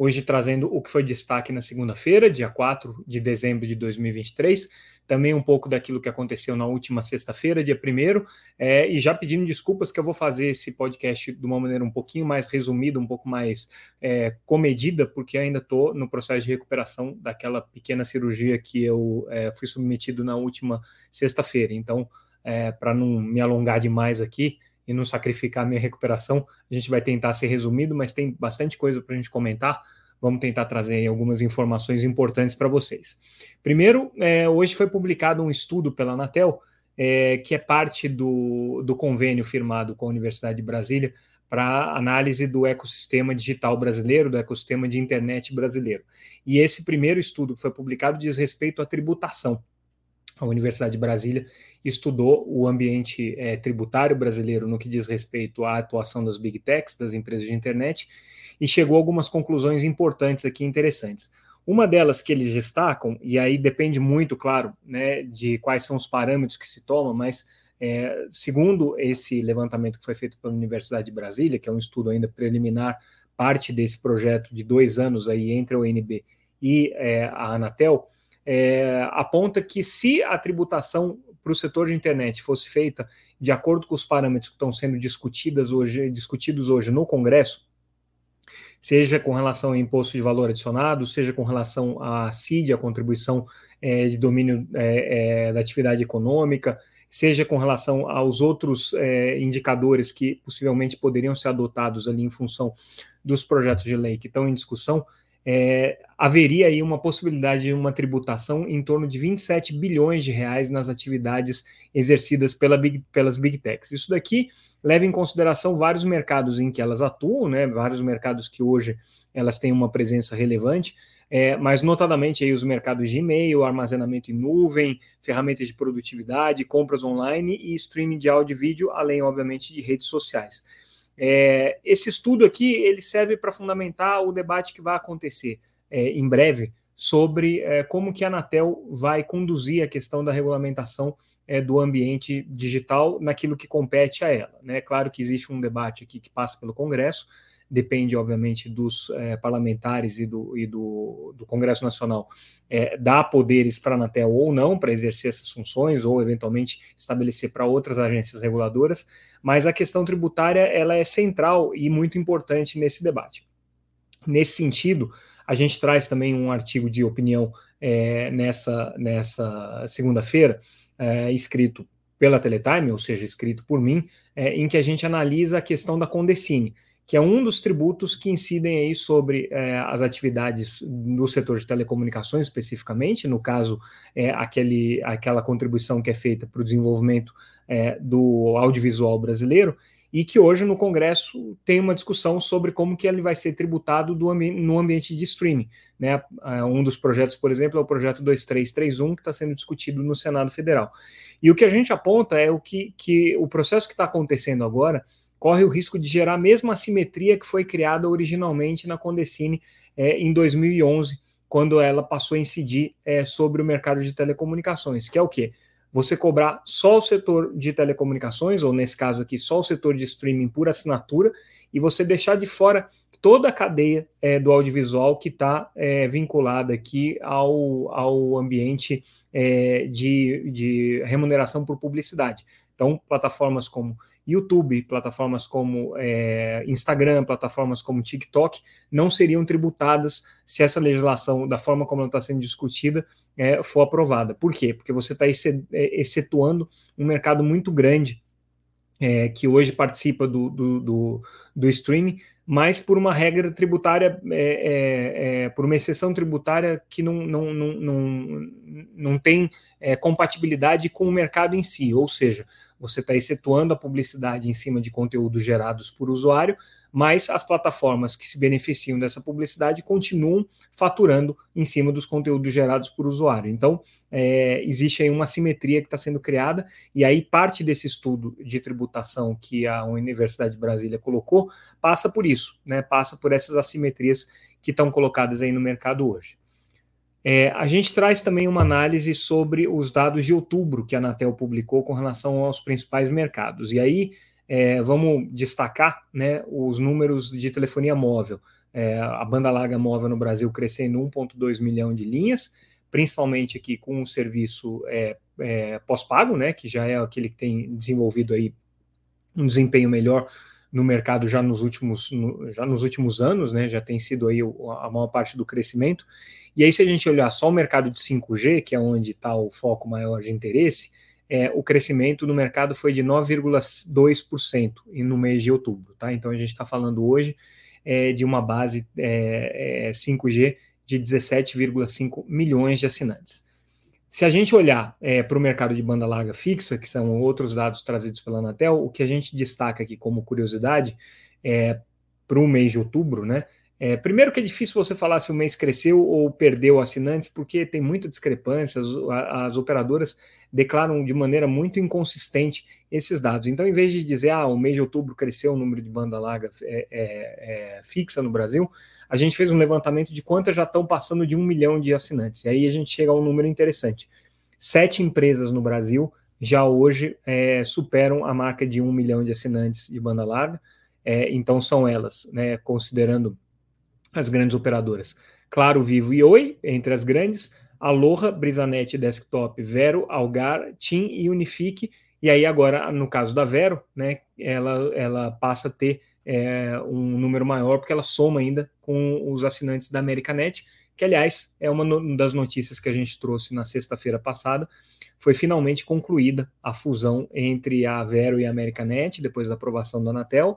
Hoje trazendo o que foi destaque na segunda-feira, dia 4 de dezembro de 2023, também um pouco daquilo que aconteceu na última sexta-feira, dia 1 é, e já pedindo desculpas que eu vou fazer esse podcast de uma maneira um pouquinho mais resumida, um pouco mais é, comedida, porque ainda estou no processo de recuperação daquela pequena cirurgia que eu é, fui submetido na última sexta-feira. Então, é, para não me alongar demais aqui, e não sacrificar minha recuperação, a gente vai tentar ser resumido, mas tem bastante coisa para a gente comentar vamos tentar trazer algumas informações importantes para vocês. Primeiro, é, hoje foi publicado um estudo pela Anatel, é, que é parte do, do convênio firmado com a Universidade de Brasília para análise do ecossistema digital brasileiro, do ecossistema de internet brasileiro. E esse primeiro estudo que foi publicado diz respeito à tributação. A Universidade de Brasília estudou o ambiente é, tributário brasileiro no que diz respeito à atuação das big techs, das empresas de internet, e chegou a algumas conclusões importantes aqui, interessantes. Uma delas que eles destacam, e aí depende muito, claro, né, de quais são os parâmetros que se tomam, mas é, segundo esse levantamento que foi feito pela Universidade de Brasília, que é um estudo ainda preliminar, parte desse projeto de dois anos aí entre a UNB e é, a Anatel, é, aponta que se a tributação para o setor de internet fosse feita de acordo com os parâmetros que estão sendo discutidas hoje, discutidos hoje no Congresso, seja com relação ao imposto de valor adicionado, seja com relação à CID, a contribuição é, de domínio é, é, da atividade econômica, seja com relação aos outros é, indicadores que possivelmente poderiam ser adotados ali em função dos projetos de lei que estão em discussão, é, haveria aí uma possibilidade de uma tributação em torno de 27 bilhões de reais nas atividades exercidas pela big, pelas big techs. Isso daqui leva em consideração vários mercados em que elas atuam, né, vários mercados que hoje elas têm uma presença relevante, é, mas notadamente aí os mercados de e-mail, armazenamento em nuvem, ferramentas de produtividade, compras online e streaming de áudio e vídeo, além, obviamente, de redes sociais. É, esse estudo aqui ele serve para fundamentar o debate que vai acontecer é, em breve sobre é, como que a Anatel vai conduzir a questão da regulamentação é, do ambiente digital naquilo que compete a ela. Né? Claro que existe um debate aqui que passa pelo Congresso, depende, obviamente, dos é, parlamentares e, do, e do, do Congresso Nacional é, dar poderes para a Anatel ou não para exercer essas funções, ou eventualmente estabelecer para outras agências reguladoras, mas a questão tributária ela é central e muito importante nesse debate. Nesse sentido, a gente traz também um artigo de opinião é, nessa, nessa segunda-feira, escrito pela Teletime, ou seja, escrito por mim, em que a gente analisa a questão da Condecine que é um dos tributos que incidem aí sobre é, as atividades do setor de telecomunicações especificamente, no caso, é, aquele, aquela contribuição que é feita para o desenvolvimento é, do audiovisual brasileiro, e que hoje no Congresso tem uma discussão sobre como que ele vai ser tributado no ambiente de streaming. Né? É, um dos projetos, por exemplo, é o projeto 2331, que está sendo discutido no Senado Federal. E o que a gente aponta é o que, que o processo que está acontecendo agora corre o risco de gerar a mesma assimetria que foi criada originalmente na Condecine é, em 2011, quando ela passou a incidir é, sobre o mercado de telecomunicações, que é o quê? Você cobrar só o setor de telecomunicações, ou nesse caso aqui, só o setor de streaming por assinatura, e você deixar de fora toda a cadeia é, do audiovisual que está é, vinculada aqui ao, ao ambiente é, de, de remuneração por publicidade. Então, plataformas como YouTube, plataformas como é, Instagram, plataformas como TikTok, não seriam tributadas se essa legislação, da forma como ela está sendo discutida, é, for aprovada. Por quê? Porque você está é, excetuando um mercado muito grande é, que hoje participa do, do, do, do, streaming, mas por uma regra tributária, é, é, é por uma exceção tributária que não, não, não, não, não tem é, compatibilidade com o mercado em si, ou seja, você está excetuando a publicidade em cima de conteúdos gerados por usuário, mas as plataformas que se beneficiam dessa publicidade continuam faturando em cima dos conteúdos gerados por usuário. Então, é, existe aí uma simetria que está sendo criada, e aí parte desse estudo de tributação que a Universidade de Brasília colocou passa por isso, né? passa por essas assimetrias que estão colocadas aí no mercado hoje. É, a gente traz também uma análise sobre os dados de outubro que a Anatel publicou com relação aos principais mercados. E aí é, vamos destacar né, os números de telefonia móvel. É, a banda larga móvel no Brasil crescendo 1,2 milhão de linhas, principalmente aqui com o serviço é, é, pós-pago, né, que já é aquele que tem desenvolvido aí um desempenho melhor no mercado já nos últimos, no, já nos últimos anos, né, já tem sido aí a maior parte do crescimento. E aí, se a gente olhar só o mercado de 5G, que é onde está o foco maior de interesse, é, o crescimento no mercado foi de 9,2% no mês de outubro. Tá? Então a gente está falando hoje é, de uma base é, 5G é, de 17,5 milhões de assinantes. Se a gente olhar é, para o mercado de banda larga fixa, que são outros dados trazidos pela Anatel, o que a gente destaca aqui como curiosidade é, para o mês de outubro, né, é, primeiro que é difícil você falar se o mês cresceu ou perdeu assinantes, porque tem muita discrepância, as, as, operadoras declaram de maneira muito inconsistente esses dados. Então, em vez de dizer, ah, o mês de outubro cresceu o número de banda larga é, é, é, fixa no Brasil, a gente fez um levantamento de quantas já estão passando de um milhão de assinantes. E aí a gente chega a um número interessante. Sete empresas no Brasil já hoje é, superam a marca de um milhão de assinantes de banda larga. É, então, são elas, né, considerando as grandes operadoras. Claro, Vivo e Oi, entre as grandes, Aloha, Brisanet Desktop, Vero, Algar, TIM e Unifique. E aí agora, no caso da Vero, né, ela, ela passa a ter é, um número maior, porque ela soma ainda com os assinantes da Americanet, que aliás é uma das notícias que a gente trouxe na sexta-feira passada, foi finalmente concluída a fusão entre a Vero e a Americanet, depois da aprovação da Anatel,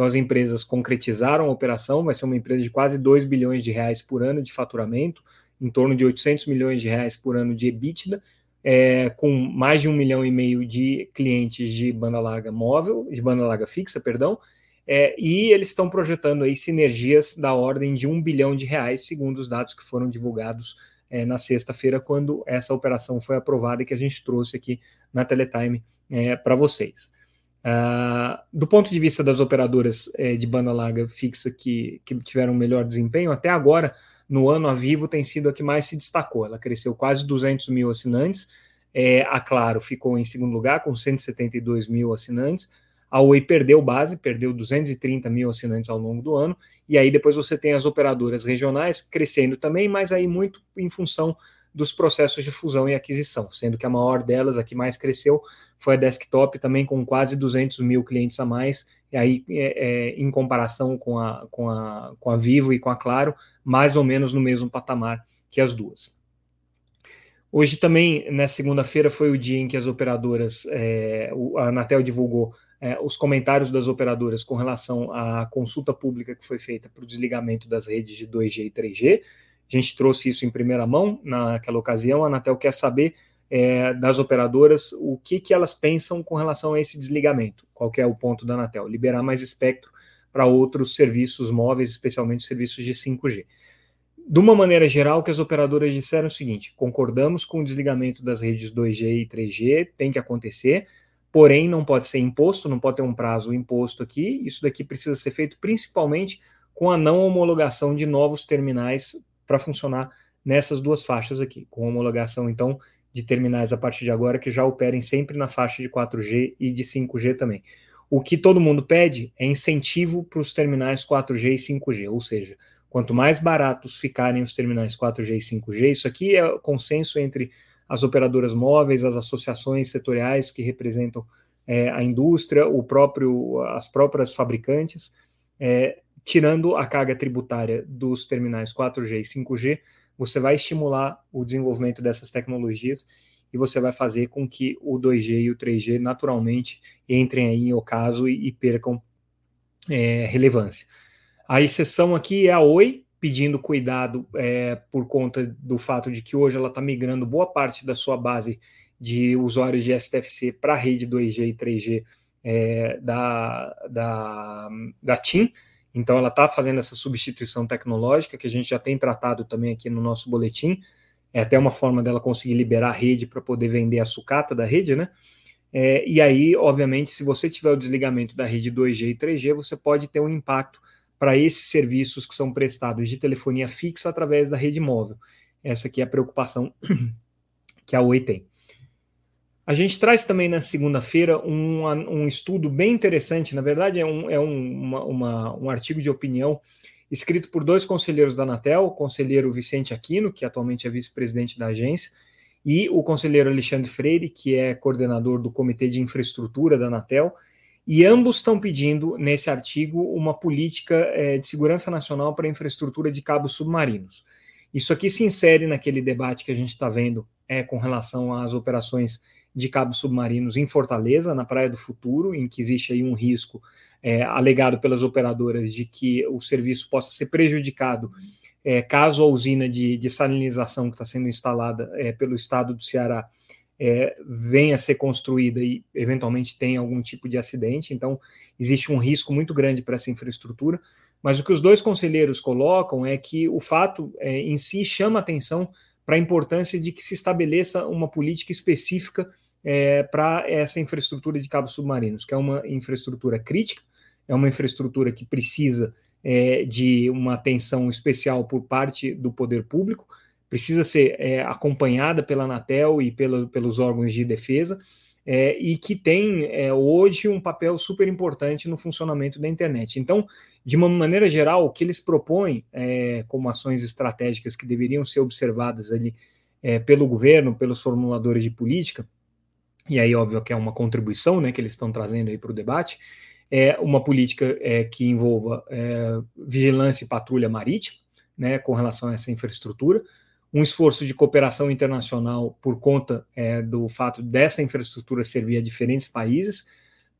então as empresas concretizaram a operação, vai ser uma empresa de quase 2 bilhões de reais por ano de faturamento, em torno de 800 milhões de reais por ano de EBITDA, é, com mais de um milhão e meio de clientes de banda larga móvel, de banda larga fixa, perdão, é, e eles estão projetando aí sinergias da ordem de um bilhão de reais, segundo os dados que foram divulgados é, na sexta-feira, quando essa operação foi aprovada e que a gente trouxe aqui na Teletime é, para vocês. Uh, do ponto de vista das operadoras é, de banda larga fixa que, que tiveram melhor desempenho, até agora, no ano, a Vivo tem sido a que mais se destacou. Ela cresceu quase 200 mil assinantes. É, a Claro ficou em segundo lugar, com 172 mil assinantes. A Oi perdeu base, perdeu 230 mil assinantes ao longo do ano. E aí depois você tem as operadoras regionais crescendo também, mas aí muito em função dos processos de fusão e aquisição, sendo que a maior delas, a que mais cresceu, foi a desktop, também com quase 200 mil clientes a mais, e aí, é, é, em comparação com a, com, a, com a Vivo e com a Claro, mais ou menos no mesmo patamar que as duas. Hoje também, na segunda-feira, foi o dia em que as operadoras, é, a Anatel divulgou é, os comentários das operadoras com relação à consulta pública que foi feita para o desligamento das redes de 2G e 3G. A gente trouxe isso em primeira mão naquela ocasião. A Anatel quer saber é, das operadoras o que, que elas pensam com relação a esse desligamento. Qual é o ponto da Anatel? Liberar mais espectro para outros serviços móveis, especialmente serviços de 5G. De uma maneira geral, que as operadoras disseram é o seguinte: concordamos com o desligamento das redes 2G e 3G, tem que acontecer, porém não pode ser imposto, não pode ter um prazo imposto aqui. Isso daqui precisa ser feito principalmente com a não homologação de novos terminais para funcionar nessas duas faixas aqui, com homologação, então, de terminais a partir de agora que já operem sempre na faixa de 4G e de 5G também. O que todo mundo pede é incentivo para os terminais 4G e 5G, ou seja, quanto mais baratos ficarem os terminais 4G e 5G, isso aqui é consenso entre as operadoras móveis, as associações setoriais que representam é, a indústria, o próprio, as próprias fabricantes, é, tirando a carga tributária dos terminais 4G e 5G, você vai estimular o desenvolvimento dessas tecnologias e você vai fazer com que o 2G e o 3G naturalmente entrem aí em ocaso e, e percam é, relevância. A exceção aqui é a Oi, pedindo cuidado é, por conta do fato de que hoje ela está migrando boa parte da sua base de usuários de STFC para a rede 2G e 3G é, da, da, da TIM, Então, ela está fazendo essa substituição tecnológica, que a gente já tem tratado também aqui no nosso boletim. É até uma forma dela conseguir liberar a rede para poder vender a sucata da rede, né? É, e aí, obviamente, se você tiver o desligamento da rede 2G e 3G, você pode ter um impacto para esses serviços que são prestados de telefonia fixa através da rede móvel. Essa aqui é a preocupação que a Oi tem. A gente traz também na segunda-feira um, um, estudo bem interessante, na verdade é, um, é uma, uma, um artigo de opinião escrito por dois conselheiros da Anatel, o conselheiro Vicente Aquino, que atualmente é vice-presidente da agência, e o conselheiro Alexandre Freire, que é coordenador do Comitê de Infraestrutura da Anatel, e ambos estão pedindo, nesse artigo, uma política é, de segurança nacional para a infraestrutura de cabos submarinos. Isso aqui se insere naquele debate que a gente está vendo é, com relação às operações de cabos submarinos em Fortaleza, na Praia do Futuro, em que existe aí um risco é, alegado pelas operadoras de que o serviço possa ser prejudicado é, caso a usina de, de salinização que está sendo instalada é, pelo estado do Ceará é, venha a ser construída e eventualmente tenha algum tipo de acidente. Então, existe um risco muito grande para essa infraestrutura. Mas o que os dois conselheiros colocam é que o fato é, em si chama atenção para a importância de que se estabeleça uma política específica é, para essa infraestrutura de cabos submarinos, que é uma infraestrutura crítica, é uma infraestrutura que precisa é, de uma atenção especial por parte do poder público, precisa ser é, acompanhada pela Anatel e pela, pelos órgãos de defesa, é, e que tem é, hoje um papel super importante no funcionamento da internet. Então, de uma maneira geral, o que eles propõem é, como ações estratégicas que deveriam ser observadas ali é, pelo governo, pelos formuladores de política, e aí, óbvio que é uma contribuição né, que eles estão trazendo aí para o debate, é uma política é, que envolva é, vigilância e patrulha marítima, né, com relação a essa infraestrutura, um esforço de cooperação internacional por conta é, do fato dessa infraestrutura servir a diferentes países,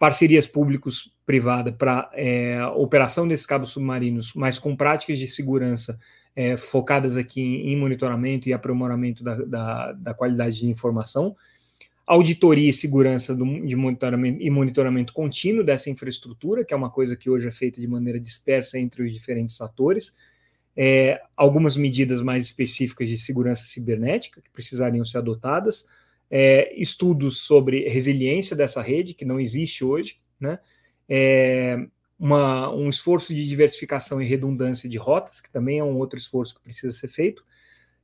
parcerias públicos-privadas para é, operação desses cabos submarinos, mas com práticas de segurança é, focadas aqui em, em, monitoramento e aprimoramento da, da, da, qualidade de informação, auditoria e segurança do, de monitoramento e monitoramento contínuo dessa infraestrutura, que é uma coisa que hoje é feita de maneira dispersa entre os diferentes atores, é, algumas medidas mais específicas de segurança cibernética que precisariam ser adotadas, é, estudos sobre resiliência dessa rede, que não existe hoje, né? É, uma, um esforço de diversificação e redundância de rotas, que também é um outro esforço que precisa ser feito,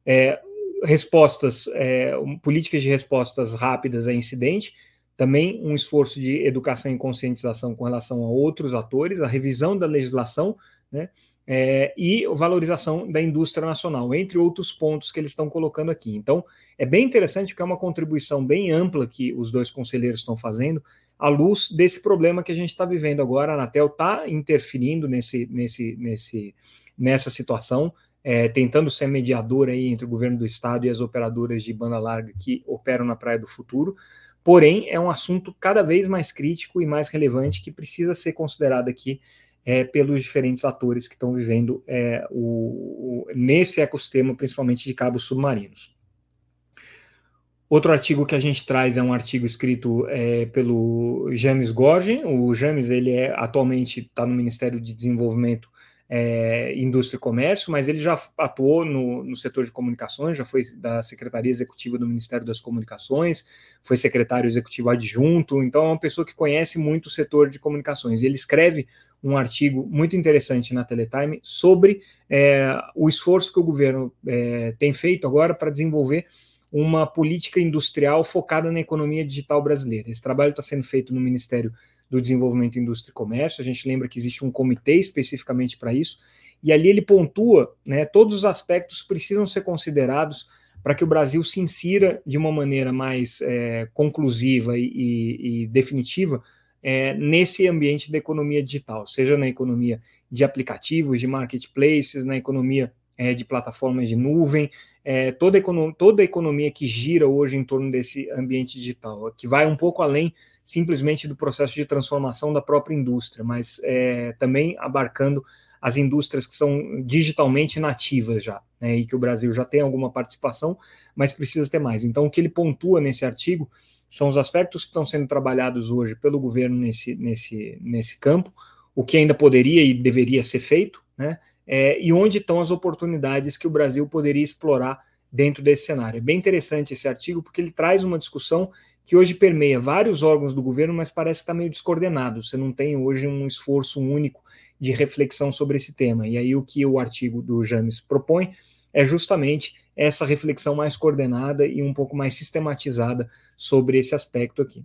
é, respostas, é, políticas de respostas rápidas a incidente, também um esforço de educação e conscientização com relação a outros atores, a revisão da legislação, né? É, e valorização da indústria nacional, entre outros pontos que eles estão colocando aqui. Então, é bem interessante porque é uma contribuição bem ampla que os dois conselheiros estão fazendo, à luz desse problema que a gente está vivendo agora. A Anatel está interferindo nesse, nesse, nesse, nessa situação, é, tentando ser mediadora aí entre o governo do estado e as operadoras de banda larga que operam na Praia do Futuro. Porém, é um assunto cada vez mais crítico e mais relevante que precisa ser considerado aqui é, pelos diferentes atores que estão vivendo é, o, o, nesse ecossistema, principalmente de cabos submarinos. Outro artigo que a gente traz é um artigo escrito é, pelo James Gorgen. O James ele é atualmente está no Ministério de Desenvolvimento é, Indústria e Comércio, mas ele já atuou no, no, setor de comunicações, já foi da Secretaria Executiva do Ministério das Comunicações, foi secretário executivo adjunto, então é uma pessoa que conhece muito o setor de comunicações. Ele escreve um artigo muito interessante na Teletime sobre é, o esforço que o governo é, tem feito agora para desenvolver uma política industrial focada na economia digital brasileira. Esse trabalho está sendo feito no Ministério do Desenvolvimento, Indústria e Comércio. A gente lembra que existe um comitê especificamente para isso, e ali ele pontua, né, todos os aspectos precisam ser considerados para que o Brasil se insira de uma maneira mais é, conclusiva e, e, e definitiva é, nesse ambiente da economia digital, seja na economia de aplicativos, de marketplaces, na economia é, de plataformas de nuvem, é, toda, a toda economia que gira hoje em torno desse ambiente digital, que vai um pouco além simplesmente do processo de transformação da própria indústria, mas é, também abarcando as indústrias que são digitalmente nativas já, né, e que o Brasil já tem alguma participação, mas precisa ter mais. Então, o que ele pontua nesse artigo são os aspectos que estão sendo trabalhados hoje pelo governo nesse, nesse, nesse campo. o que ainda poderia e deveria ser feito, né? É, e onde estão as oportunidades que o Brasil poderia explorar dentro desse cenário. É bem interessante esse artigo porque ele traz uma discussão que hoje permeia vários órgãos do governo, mas parece que está meio descoordenado. Você não tem hoje um esforço único de reflexão sobre esse tema. E aí o que o artigo do James propõe é justamente essa reflexão mais coordenada e um pouco mais sistematizada sobre esse aspecto aqui.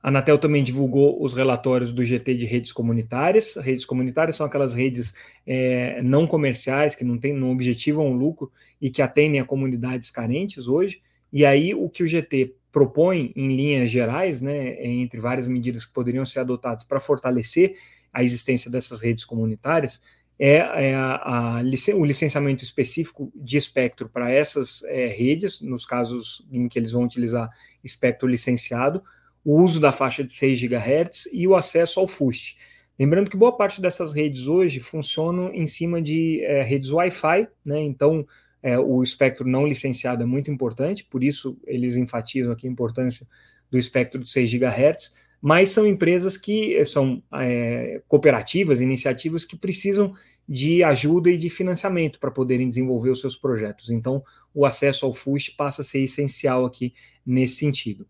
A Anatel também divulgou os relatórios do GT de redes comunitárias. Redes comunitárias são aquelas redes é, não comerciais que não, tem, não objetivam o lucro e que atendem a comunidades carentes hoje. E aí o que o GT propõe em linhas gerais, né, entre várias medidas que poderiam ser adotadas para fortalecer a existência dessas redes comunitárias, é, é a, a, o licenciamento específico de espectro para essas é, redes, nos casos em que eles vão utilizar espectro licenciado, o uso da faixa de 6 GHz e o acesso ao FUST. Lembrando que boa parte dessas redes hoje funcionam em cima de é, redes Wi-Fi, né? Então é, o espectro não licenciado é muito importante, por isso eles enfatizam aqui a importância do espectro de 6 GHz, mas são empresas que são é, cooperativas, iniciativas que precisam de ajuda e de financiamento para poderem desenvolver os seus projetos. Então, o acesso ao FUST passa a ser essencial aqui nesse sentido.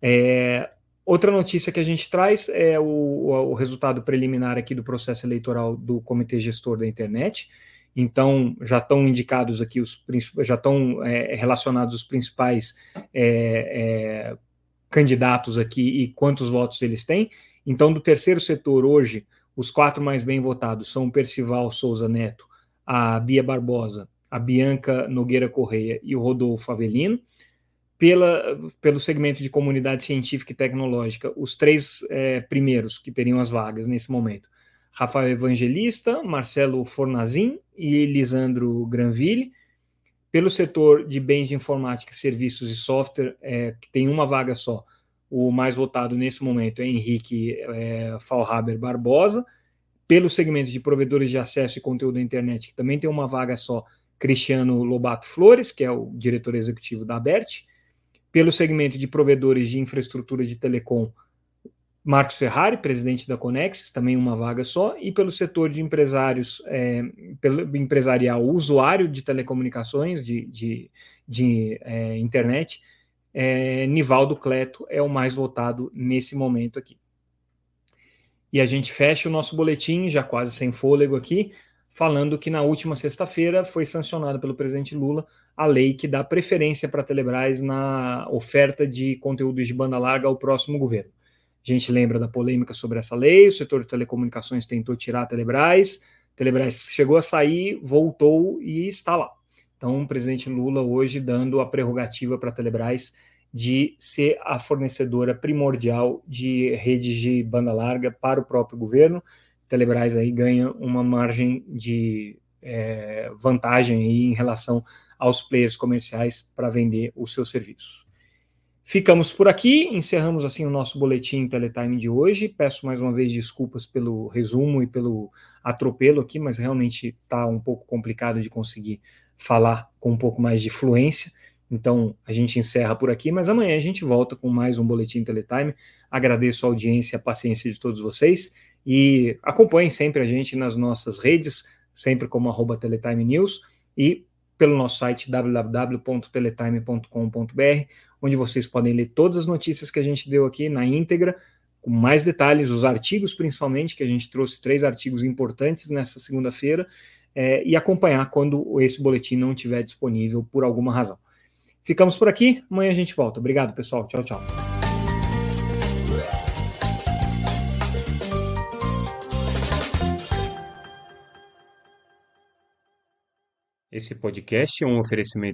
É, outra notícia que a gente traz é o, o, resultado preliminar aqui do processo eleitoral do Comitê Gestor da Internet. Então, já estão indicados aqui os já estão é, relacionados os principais é, é, candidatos aqui e quantos votos eles têm. Então, do terceiro setor hoje, os quatro mais bem votados são o Percival Souza Neto, a Bia Barbosa, a Bianca Nogueira Correia e o Rodolfo Avelino pela, pelo segmento de comunidade científica e tecnológica, os três é, primeiros que teriam as vagas nesse momento. Rafael Evangelista, Marcelo Fornazin e Lisandro Granville. Pelo setor de bens de informática, serviços e software, é, que tem uma vaga só, o mais votado nesse momento é Henrique é, Falhaber Barbosa. Pelo segmento de provedores de acesso e conteúdo à internet, que também tem uma vaga só, Cristiano Lobato Flores, que é o diretor executivo da ABERT pelo segmento de provedores de infraestrutura de telecom, Marcos Ferrari, presidente da Conexis, também uma vaga só, e pelo setor de empresários, é, pelo empresarial usuário de telecomunicações, de, de, de é, internet, é, Nivaldo Cleto é o mais votado nesse momento aqui. E a gente fecha o nosso boletim, já quase sem fôlego aqui, falando que na última sexta-feira foi sancionada pelo presidente Lula a lei que dá preferência para a Telebrás na oferta de conteúdos de banda larga ao próximo governo. A gente lembra da polêmica sobre essa lei, o setor de telecomunicações tentou tirar a Telebrás, Telebrás chegou a sair, voltou e está lá. Então, o presidente Lula hoje dando a prerrogativa para a Telebrás de ser a fornecedora primordial de redes de banda larga para o próprio governo. Telebrás aí ganha uma margem de é, vantagem aí em relação aos players comerciais para vender os seus serviços. Ficamos por aqui, encerramos assim o nosso boletim Teletime de hoje. Peço mais uma vez desculpas pelo resumo e pelo atropelo aqui, mas realmente está um pouco complicado de conseguir falar com um pouco mais de fluência. Então a gente encerra por aqui, mas amanhã a gente volta com mais um boletim Teletime. Agradeço a audiência a paciência de todos vocês e acompanhem sempre a gente nas nossas redes, sempre como arroba Teletime News e pelo nosso site www.teletime.com.br, onde vocês podem ler todas as notícias que a gente deu aqui na íntegra, com mais detalhes, os artigos principalmente, que a gente trouxe três artigos importantes nessa segunda-feira, é, e acompanhar quando esse boletim não estiver disponível por alguma razão. Ficamos por aqui, amanhã a gente volta. Obrigado, pessoal. Tchau, tchau. Esse podcast é um oferecimento